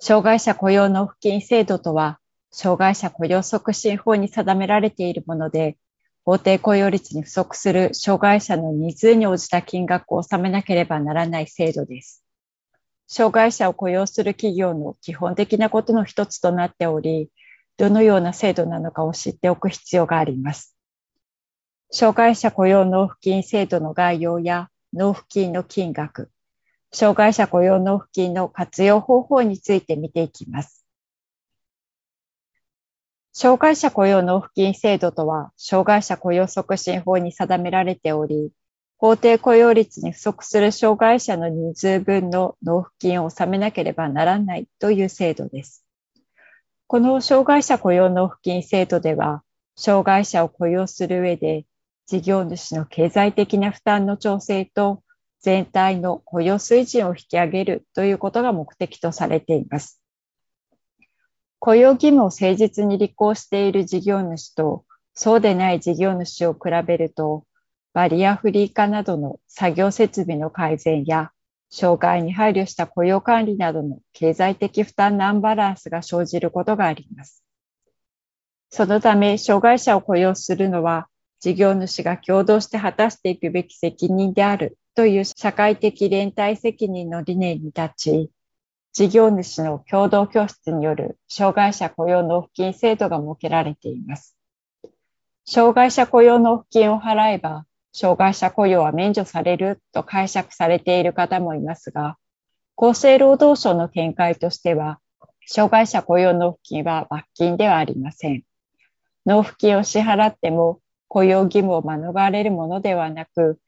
障害者雇用納付金制度とは、障害者雇用促進法に定められているもので、法定雇用率に不足する障害者のニーズに応じた金額を納めなければならない制度です。障害者を雇用する企業の基本的なことの一つとなっており、どのような制度なのかを知っておく必要があります。障害者雇用納付金制度の概要や納付金の金額、障害者雇用納付金の活用方法について見ていきます。障害者雇用納付金制度とは、障害者雇用促進法に定められており、法定雇用率に不足する障害者の人数分の納付金を納めなければならないという制度です。この障害者雇用納付金制度では、障害者を雇用する上で、事業主の経済的な負担の調整と全体の雇用水準を引き上げるということが目的とされています。雇用義務を誠実に履行している事業主とそうでない事業主を比べると、バリアフリー化などの作業設備の改善や、障害に配慮した雇用管理などの経済的負担のアンバランスが生じることがあります。そのため、障害者を雇用するのは、事業主が共同して果たしていくべき責任であるという社会的連帯責任の理念に立ち、事業主の共同拠出による障害者雇用納付金制度が設けられています。障害者雇用納付金を払えば、障害者雇用は免除されると解釈されている方もいますが、厚生労働省の見解としては、障害者雇用納付金は罰金ではありません。納付金を支払っても雇用義務を免れるものではなく、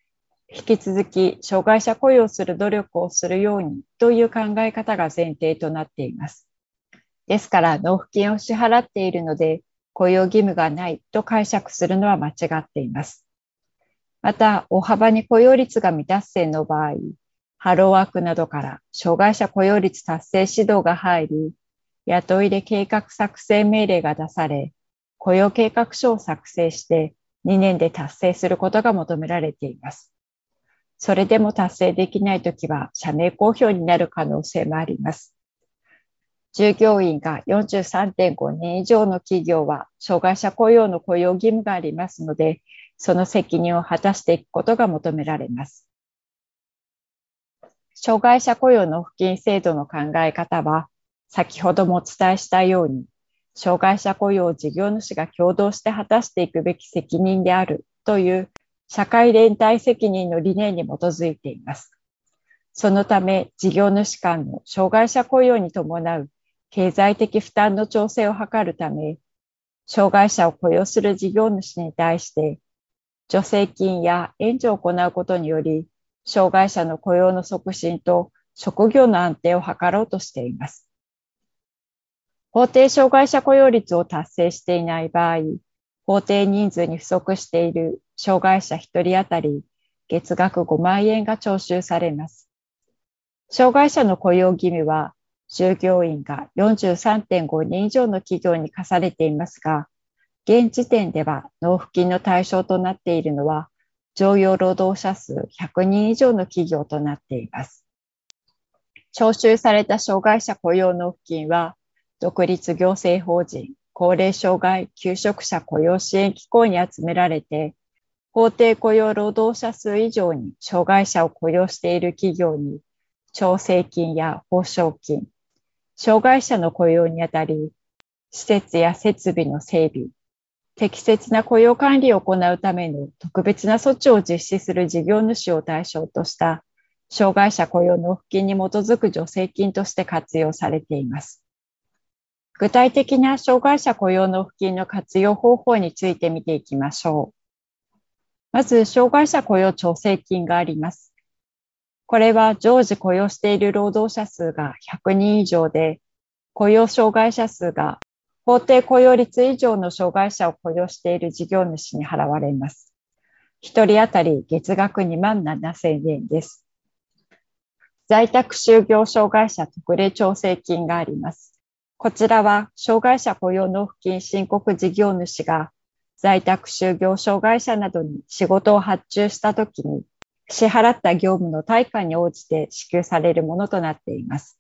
引き続き障害者雇用する努力をするようにという考え方が前提となっています。ですから、納付金を支払っているので、雇用義務がないと解釈するのは間違っています。また、大幅に雇用率が未達成の場合、ハローワークなどから障害者雇用率達成指導が入り、雇いで計画作成命令が出され、雇用計画書を作成して2年で達成することが求められています。それでも達成できないときは社名公表になる可能性もあります。従業員が43.5年以上の企業は障害者雇用の雇用義務がありますので、その責任を果たしていくことが求められます。障害者雇用の付近制度の考え方は、先ほどもお伝えしたように、障害者雇用を事業主が共同して果たしていくべき責任であるという社会連帯責任の理念に基づいています。そのため、事業主間の障害者雇用に伴う経済的負担の調整を図るため、障害者を雇用する事業主に対して、助成金や援助を行うことにより、障害者の雇用の促進と職業の安定を図ろうとしています。法定障害者雇用率を達成していない場合、法定人数に不足している障害者1人当たり月額5万円が徴収されます。障害者の雇用義務は従業員が43.5人以上の企業に課されていますが、現時点では納付金の対象となっているのは常用労働者数100人以上の企業となっています。徴収された障害者雇用納付金は独立行政法人高齢障害求職者雇用支援機構に集められて、法定雇用労働者数以上に障害者を雇用している企業に、調整金や報奨金、障害者の雇用にあたり、施設や設備の整備、適切な雇用管理を行うための特別な措置を実施する事業主を対象とした障害者雇用納付金に基づく助成金として活用されています。具体的な障害者雇用納付金の活用方法について見ていきましょう。まず、障害者雇用調整金があります。これは常時雇用している労働者数が100人以上で、雇用障害者数が法定雇用率以上の障害者を雇用している事業主に払われます。1人当たり月額2万7000円です。在宅就業障害者特例調整金があります。こちらは障害者雇用納付金申告事業主が在宅就業障害者などに仕事を発注したときに支払った業務の対価に応じて支給されるものとなっています。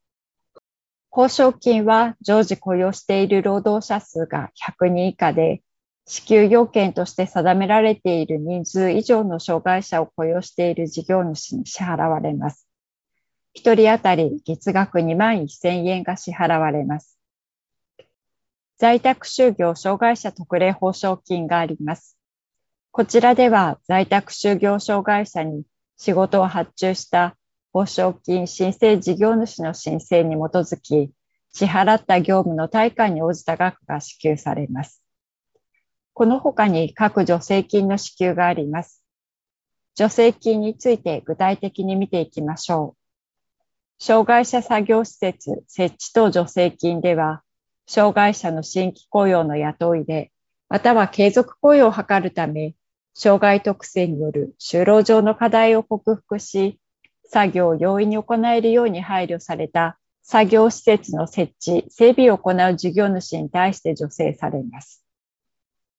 報奨金は常時雇用している労働者数が100人以下で、支給要件として定められている人数以上の障害者を雇用している事業主に支払われます。1人当たり月額2万1000円が支払われます。在宅就業障害者特例報奨金があります。こちらでは在宅就業障害者に仕事を発注した報奨金申請事業主の申請に基づき、支払った業務の対価に応じた額が支給されます。この他に各助成金の支給があります。助成金について具体的に見ていきましょう。障害者作業施設設置等助成金では、障害者の新規雇用の雇いで、または継続雇用を図るため、障害特性による就労上の課題を克服し、作業を容易に行えるように配慮された作業施設の設置、整備を行う事業主に対して助成されます。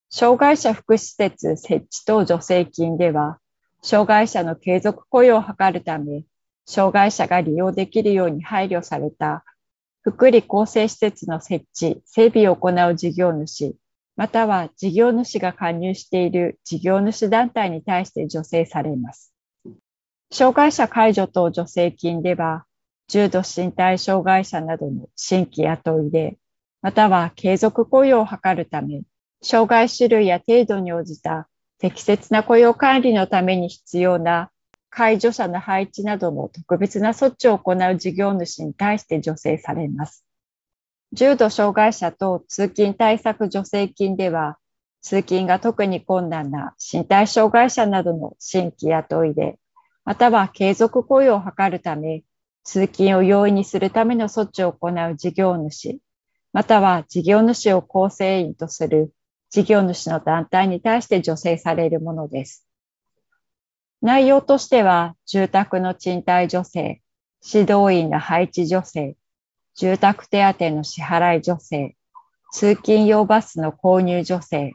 障害者福祉施設設置等助成金では、障害者の継続雇用を図るため、障害者が利用できるように配慮された福利厚生施設の設置、整備を行う事業主、または事業主が加入している事業主団体に対して助成されます。障害者解除等助成金では、重度身体障害者などの新規雇いで、または継続雇用を図るため、障害種類や程度に応じた適切な雇用管理のために必要な介助者の配置などの特別な措置を行う事業主に対して助成されます。重度障害者と通勤対策助成金では、通勤が特に困難な身体障害者などの新規雇いで、または継続雇用を図るため、通勤を容易にするための措置を行う事業主、または事業主を構成員とする事業主の団体に対して助成されるものです。内容としては、住宅の賃貸助成、指導員の配置助成、住宅手当の支払い助成、通勤用バスの購入助成、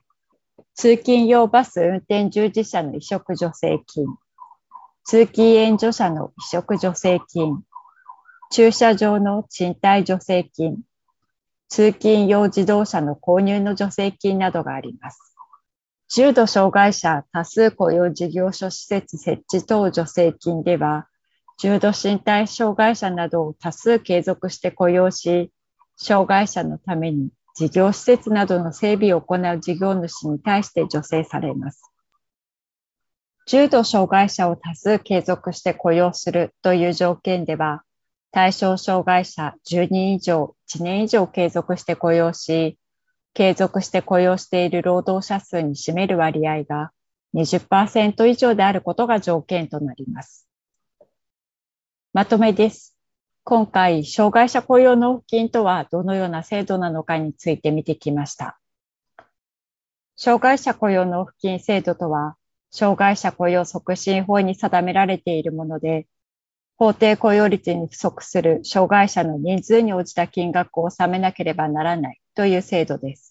通勤用バス運転従事者の移植助成金、通勤援助者の移植助成金、駐車場の賃貸助成金、通勤用自動車の購入の助成金などがあります。重度障害者多数雇用事業所施設設置等助成金では、重度身体障害者などを多数継続して雇用し、障害者のために事業施設などの整備を行う事業主に対して助成されます。重度障害者を多数継続して雇用するという条件では、対象障害者10人以上、1年以上継続して雇用し、継続して雇用している労働者数に占める割合が20%以上であることが条件となります。まとめです。今回、障害者雇用納付金とはどのような制度なのかについて見てきました。障害者雇用納付金制度とは、障害者雇用促進法に定められているもので、法定雇用率に不足する障害者の人数に応じた金額を納めなければならないという制度です。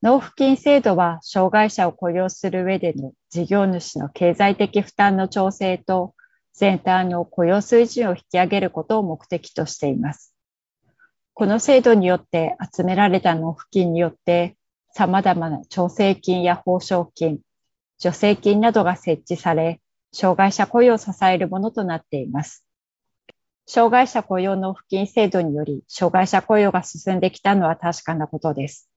納付金制度は障害者を雇用する上での事業主の経済的負担の調整と全体の雇用水準を引き上げることを目的としています。この制度によって集められた納付金によって様々な調整金や報奨金、助成金などが設置され、障害者雇用を支えるものとなっています。障害者雇用納付金制度により障害者雇用が進んできたのは確かなことです。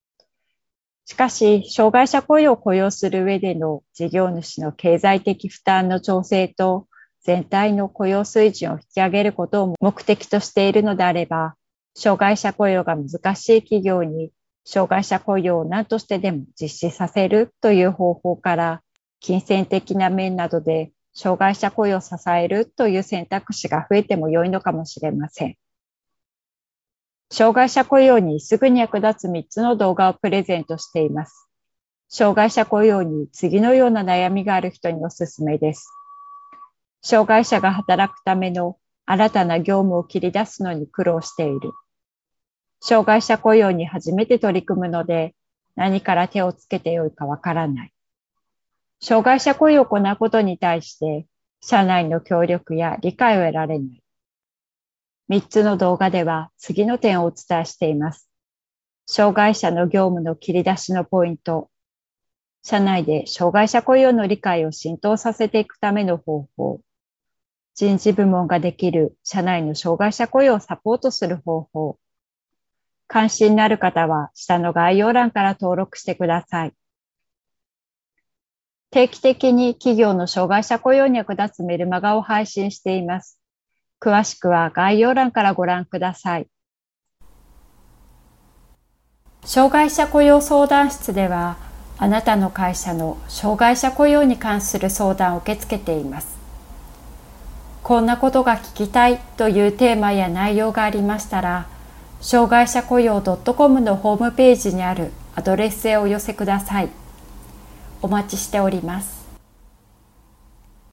しかし、障害者雇用を雇用する上での事業主の経済的負担の調整と全体の雇用水準を引き上げることを目的としているのであれば、障害者雇用が難しい企業に障害者雇用を何としてでも実施させるという方法から、金銭的な面などで障害者雇用を支えるという選択肢が増えても良いのかもしれません。障害者雇用にすぐに役立つ3つの動画をプレゼントしています。障害者雇用に次のような悩みがある人におすすめです。障害者が働くための新たな業務を切り出すのに苦労している。障害者雇用に初めて取り組むので、何から手をつけてよいかわからない。障害者雇用を行うことに対して、社内の協力や理解を得られない。3つの動画では次の点をお伝えしています。障害者の業務の切り出しのポイント。社内で障害者雇用の理解を浸透させていくための方法。人事部門ができる社内の障害者雇用をサポートする方法。関心のある方は下の概要欄から登録してください。定期的に企業の障害者雇用に役立つメルマガを配信しています。詳しくは概要欄からご覧ください。障害者雇用相談室では、あなたの会社の障害者雇用に関する相談を受け付けています。こんなことが聞きたいというテーマや内容がありましたら、障害者雇用 .com のホームページにあるアドレスへお寄せください。お待ちしております。